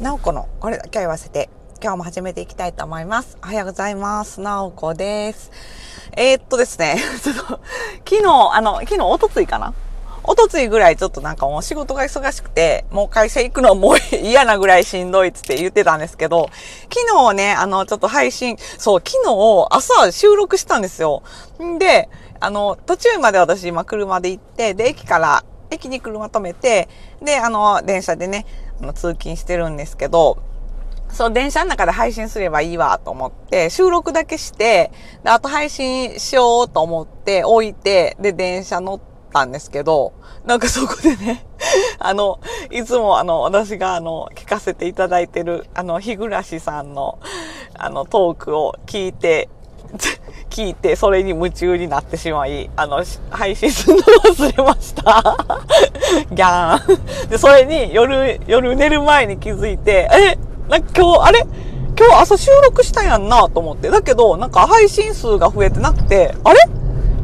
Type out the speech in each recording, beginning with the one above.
なおこのこれだけは言わせて、今日も始めていきたいと思います。おはようございます。なおこです。えー、っとですね、ちょっと、昨日、あの、昨日、おとついかな？おとついぐらいちょっとなんかもう仕事が忙しくて、もう会社行くのもう嫌なぐらいしんどいっつって言ってたんですけど、昨日ね、あの、ちょっと配信、そう、昨日朝収録したんですよ。んで、あの、途中まで私今車で行って、で、駅から、駅に車止めて、で、あの、電車でね、あの通勤してるんですけど、そう、電車の中で配信すればいいわと思って、収録だけして、で、あと配信しようと思って置いて、で、電車乗ったんですけど、なんかそこでね、あの、いつもあの、私があの、聞かせていただいてる、あの、日暮さんの、あの、トークを聞いて、聞いて、それに夢中になってしまい、あの、配信するの忘れました。ギャーン。で、それに夜、夜寝る前に気づいて、え、なんか今日、あれ？今日朝収録したやんなと思って。だけど、なんか配信数が増えてなくて、あれ？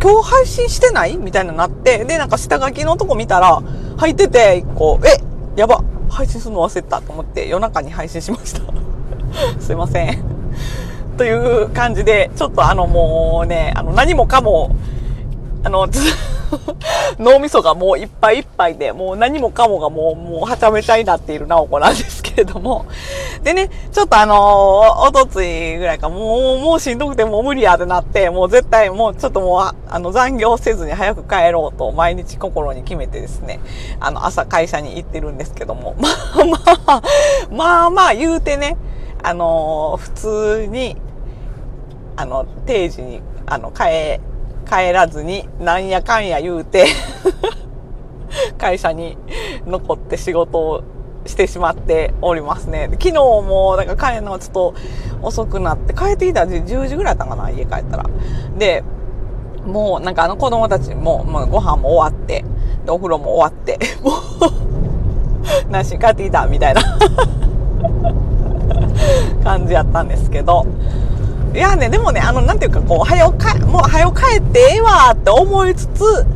今日配信してない？みたいになって、で、なんか下書きのとこ見たら、入ってて、一個、え、やば、配信するの忘れたと思って、夜中に配信しました。すいません。という感じで、ちょっとあのもうね、あの何もかも、あの、脳みそがもういっぱいいっぱいで、もう何もかもがもう、もうはちゃめちゃになっている直子なんですけれども。でね、ちょっとあのー、おとついぐらいか、もう、もうしんどくてもう無理やってなって、もう絶対もうちょっともう、あの、残業せずに早く帰ろうと毎日心に決めてですね、あの、朝会社に行ってるんですけども、まあまあ、まあまあ言うてね、あの、普通に、あの、定時に、あの、帰、帰らずに、なんやかんや言うて、会社に残って仕事をしてしまっておりますね。昨日も、だから帰るのはちょっと遅くなって、帰ってきたら10時ぐらいだったかな、家帰ったら。で、もうなんかあの子供たちも、もうご飯も終わって、で、お風呂も終わって、もう、なし帰ってきた、みたいな 感じやったんですけど、いやね、でもね、あの、なんていうか、こう、早よか、もう早よ帰ってええわって思いつつ、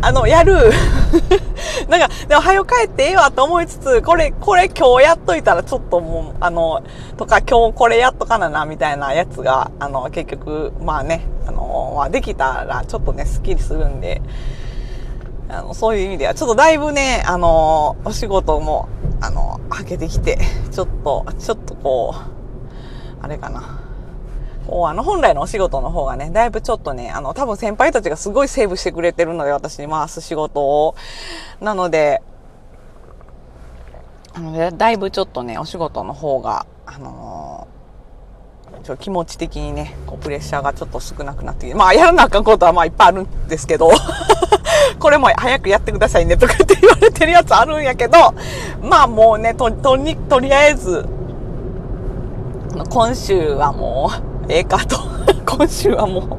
あの、やる。なんか、でも早よ帰ってええわって思いつつ、これ、これ今日やっといたらちょっともう、あの、とか今日これやっとかなな、みたいなやつが、あの、結局、まあね、あの、まあ、できたらちょっとね、スッキリするんで、あの、そういう意味では、ちょっとだいぶね、あの、お仕事も、あの、はけてきて、ちょっと、ちょっとこう、あれかな。こう、あの、本来のお仕事の方がね、だいぶちょっとね、あの、多分先輩たちがすごいセーブしてくれてるので、私に回す仕事を。なので、あの、だいぶちょっとね、お仕事の方が、あのー、ちょ気持ち的にね、こう、プレッシャーがちょっと少なくなってきて、まあ、やらなあかんことはまあいっぱいあるんですけど、これも早くやってくださいねとかって言われてるやつあるんやけど、まあもうね、と、とに、とりあえず、今週はもう、ええかと。今週はも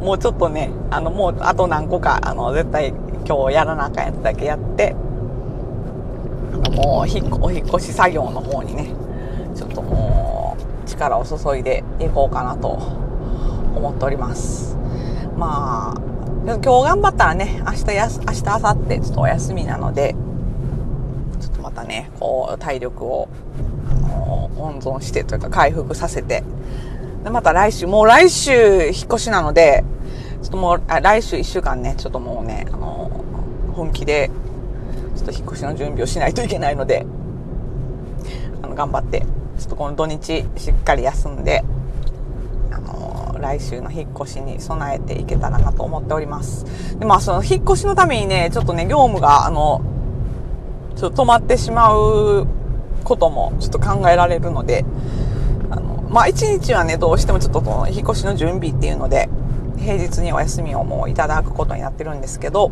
う、もうちょっとね、あの、もうあと何個か、あの、絶対今日やらなあかんやつだけやって、あの、もう、お引っ越し作業の方にね、ちょっともう、力を注いでいこうかなと思っております。まあ、今日頑張ったらね、明日やす、明日、明後日、ちょっとお休みなので、ちょっとまたね、こう、体力を、あの、温存してというか回復させて、で、また来週、もう来週引っ越しなので、ちょっともう、あ来週1週間ね、ちょっともうね、あの、本気で、ちょっと引っ越しの準備をしないといけないので、あの、頑張って、ちょっとこの土日しっかり休んで、来週の引っ越しに備えていけたらなと思っております。で、まあ、その引っ越しのためにね、ちょっとね、業務が、あの、ちょっと止まってしまうこともちょっと考えられるので、あの、まあ、一日はね、どうしてもちょっとこの引っ越しの準備っていうので、平日にお休みをもういただくことになってるんですけど、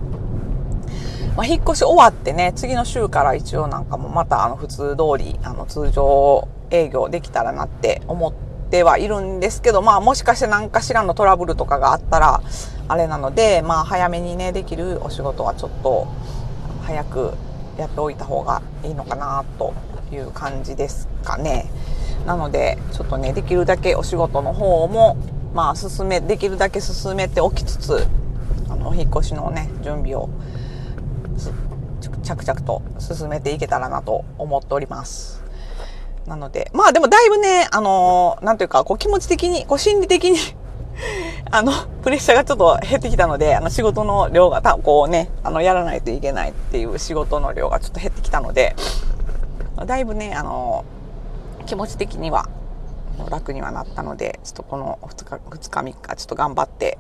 まあ、引っ越し終わってね、次の週から一応なんかもまたあの普通通り、あの通常営業できたらなって思ってはいるんですけど、まあもしかして何かしらのトラブルとかがあったら、あれなので、まあ早めにね、できるお仕事はちょっと早くやっておいた方がいいのかなという感じですかね。なので、ちょっとね、できるだけお仕事の方も、まあ進め、できるだけ進めておきつつ、あの、引っ越しのね、準備を着々と進めていけたらなと思っております。なので、まあでもだいぶね、あのー、なんというか、こう気持ち的に、こう心理的に あの、プレッシャーがちょっと減ってきたので、あの仕事の量が、たこうね、あの、やらないといけないっていう仕事の量がちょっと減ってきたので、だいぶね、あの、気持ち的には楽にはなったので、ちょっとこの2日、2日3日、ちょっと頑張って、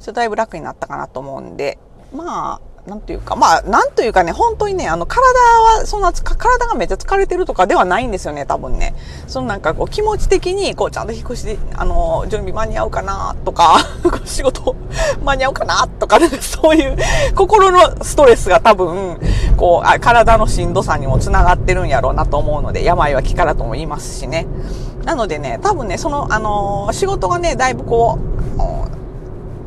ちょっとだいぶ楽になったかなと思うんで、まあ、なんていうか、まあ、なんというかね、本当にね、あの、体は、そんな、体がめっちゃ疲れてるとかではないんですよね、多分ね。そのなんかこう、気持ち的に、こう、ちゃんと引っ越し、あの、準備間に合うかな、とか、仕事間に合うかな、とか、ね、そういう心のストレスが多分、こうあ、体のしんどさにもつながってるんやろうなと思うので、病は気からとも言いますしね。なのでね、多分ね、その、あの仕事がね、だいぶこう、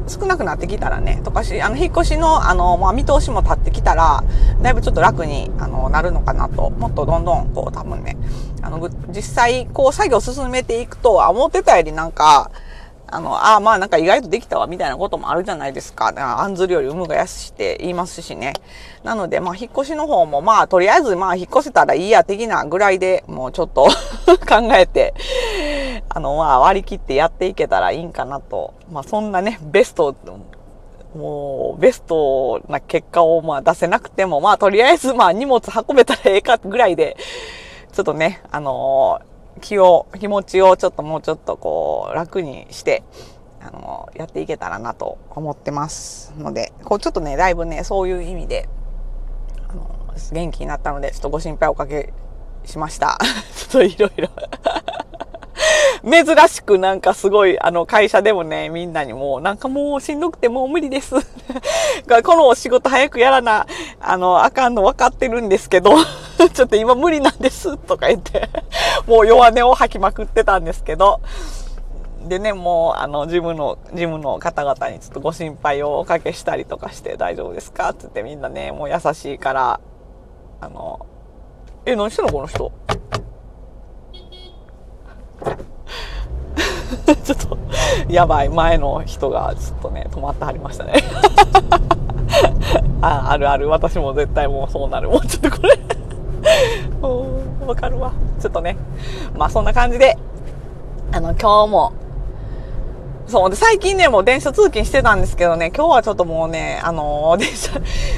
少なくなってきたらね、とかし、あの、引っ越しの、あの、まあ、見通しも立ってきたら、だいぶちょっと楽に、あの、なるのかなと、もっとどんどん、こう、多分ね、あの、実際、こう、作業進めていくと、思ってたよりなんか、あの、ああ、まあなんか意外とできたわ、みたいなこともあるじゃないですか。だから、案ずるより有無が安しって言いますしね。なので、まあ、引っ越しの方も、まあ、とりあえず、まあ、引っ越せたらいいや、的なぐらいでもうちょっと 考えて、あの、まあ、割り切ってやっていけたらいいんかなと。まあ、そんなね、ベスト、もう、ベストな結果を、まあ、出せなくても、まあ、とりあえず、まあ、荷物運べたらええかぐらいで、ちょっとね、あのー、気を、気持ちをちょっともうちょっとこう、楽にして、あのー、やっていけたらなと思ってますので、こう、ちょっとね、だいぶね、そういう意味で、あのー、元気になったので、ちょっとご心配おかけしました。ちょっといろいろ珍しくなんかすごい、あの、会社でもね、みんなにもう、なんかもうしんどくてもう無理です、このお仕事早くやらな、あの、あかんの分かってるんですけど ちょっと今無理なんです、とか言って もう弱音を吐きまくってたんですけど、でね、もう、あの、事務の、事務の方々にちょっとご心配をおかけしたりとかして大丈夫ですかって言ってみんなね、もう優しいから、あの、え、何してんのこの人？ちょっと、やばい、前の人がちょっとね、止まってはりましたね。あ、あるある、私も絶対もうそうなる。もうちょっとこれ わかるわ。ちょっとね。まあそんな感じで、あの、今日も、そう。で、最近ね、もう電車通勤してたんですけどね、今日はちょっともうね、あの電車、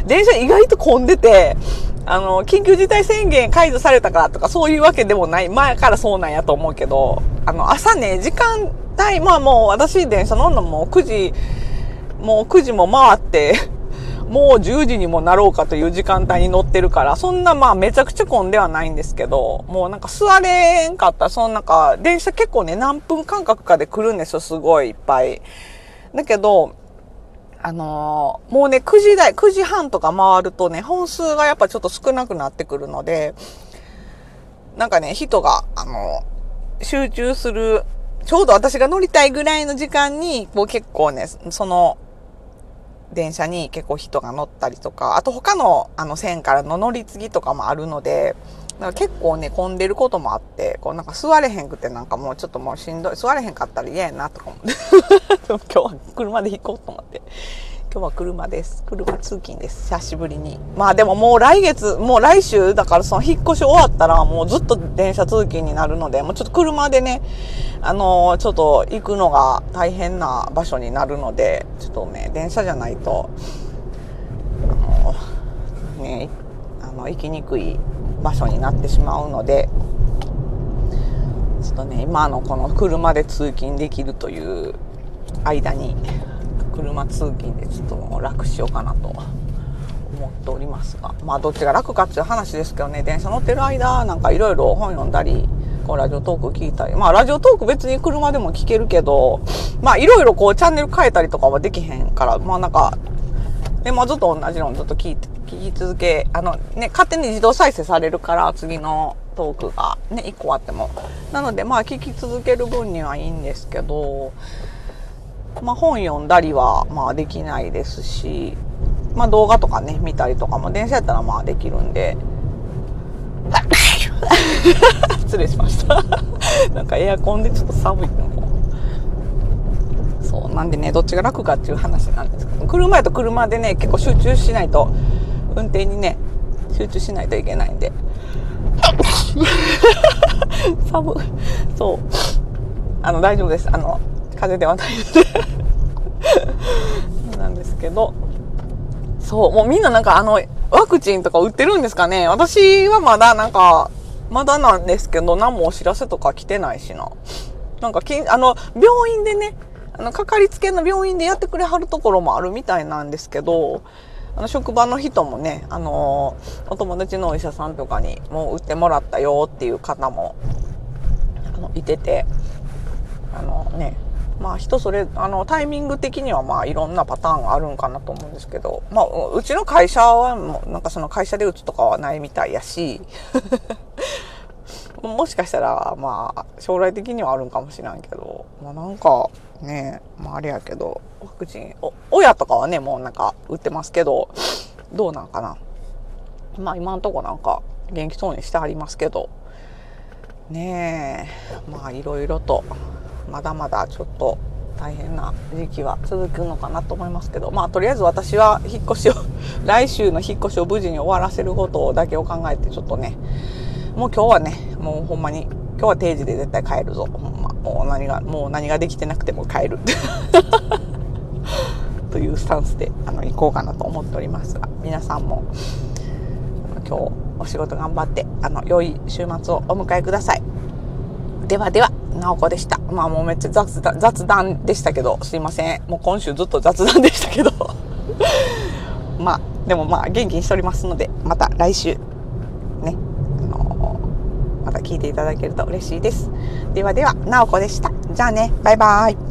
電車意外と混んでて、あの、緊急事態宣言解除されたからとかそういうわけでもない、前からそうなんやと思うけど、あの、朝ね、時間帯、まあもう私電車乗るのも9時、もう9時も回って、もう10時にもなろうかという時間帯に乗ってるから、そんなまあめちゃくちゃ混んではないんですけど、もうなんか座れんかった、そのなんか電車結構ね、何分間隔かで来るんですよ、すごいいっぱい。だけど、あのー、もうね、9時台、9時半とか回るとね、本数がやっぱちょっと少なくなってくるので、なんかね、人が、あのー、集中する、ちょうど私が乗りたいぐらいの時間に、こう結構ね、その、電車に結構人が乗ったりとか、あと他のあの線からの乗り継ぎとかもあるので、だから結構ね、混んでることもあって、こうなんか座れへんくてなんかもうちょっともうしんどい、座れへんかったら嫌やなとか思って。今日は車で行こうと思って。今日は車です。車通勤です。久しぶりに。まあでももう来月、もう来週、だからその引っ越し終わったらもうずっと電車通勤になるので、もうちょっと車でね、あのー、ちょっと行くのが大変な場所になるので、ちょっとね、電車じゃないと、あのー、ね、あの、行きにくい場所になってしまうので、ちょっとね、今のこの車で通勤できるという間に、車通勤でちょっと楽しようかなと思っておりますがまあどっちが楽かっていう話ですけどね電車乗ってる間なんかいろいろ本読んだりこうラジオトーク聞いたりまあラジオトーク別に車でも聞けるけどまあいろいろこうチャンネル変えたりとかはできへんからまあなんかでもずっと同じのずっと聞いて聞き続けあのね勝手に自動再生されるから次のトークがね1個あっても。なのでまあ聞き続ける分にはいいんですけどまあ、本読んだりは、まあ、できないですし、まあ、動画とかね、見たりとかも、電車やったらまあできるんで、失礼しました。なんかエアコンでちょっと寒いのそうなんでねどっちが楽かっていう話なんですけど車やと車でね結構集中しないと運転にね集中しないといけないんで寒い。そう。あの、大丈夫です。あの、風邪ではないのでなんですけど、そう、もうみんななんかあの、ワクチンとか売ってるんですかね？私はまだなんか、まだなんですけど、何もお知らせとか来てないしな。なんかき、あの、病院でね、あの、かかりつけの病院でやってくれはるところもあるみたいなんですけど、あの、職場の人もね、あの、お友達のお医者さんとかにもう打ってもらったよっていう方も、あの、いてて、あのね、まあ人それ、あの、タイミング的にはまあいろんなパターンがあるんかなと思うんですけど、まあ、うちの会社はもう、なんかその会社で打つとかはないみたいやし、もしかしたら、まあ、将来的にはあるんかもしれんけど、まあなんか、ね、まああれやけど、ワクチン、お、親とかはね、もうなんか打ってますけど、どうなんかな。まあ今んとこなんか元気そうにしてはりますけど、ねえ、まあいろいろと、まだまだちょっと大変な時期は続くのかなと思いますけどまあとりあえず私は引っ越しを 来週の引っ越しを無事に終わらせることだけを考えてちょっとねもう今日はねもうほんまに今日は定時で絶対帰るぞほんまもう何がもう何ができてなくても帰る というスタンスであの行こうかなと思っておりますが皆さんも今日お仕事頑張ってあの良い週末をお迎えくださいではではなおこでした。まあもうめっちゃ雑談雑談でしたけど、すいません。もう今週ずっと雑談でしたけど。まあ、でもまあ元気にしておりますので、また来週、また聞いていただけると嬉しいです。ではでは、なおこでした。じゃあね、バイバーイ。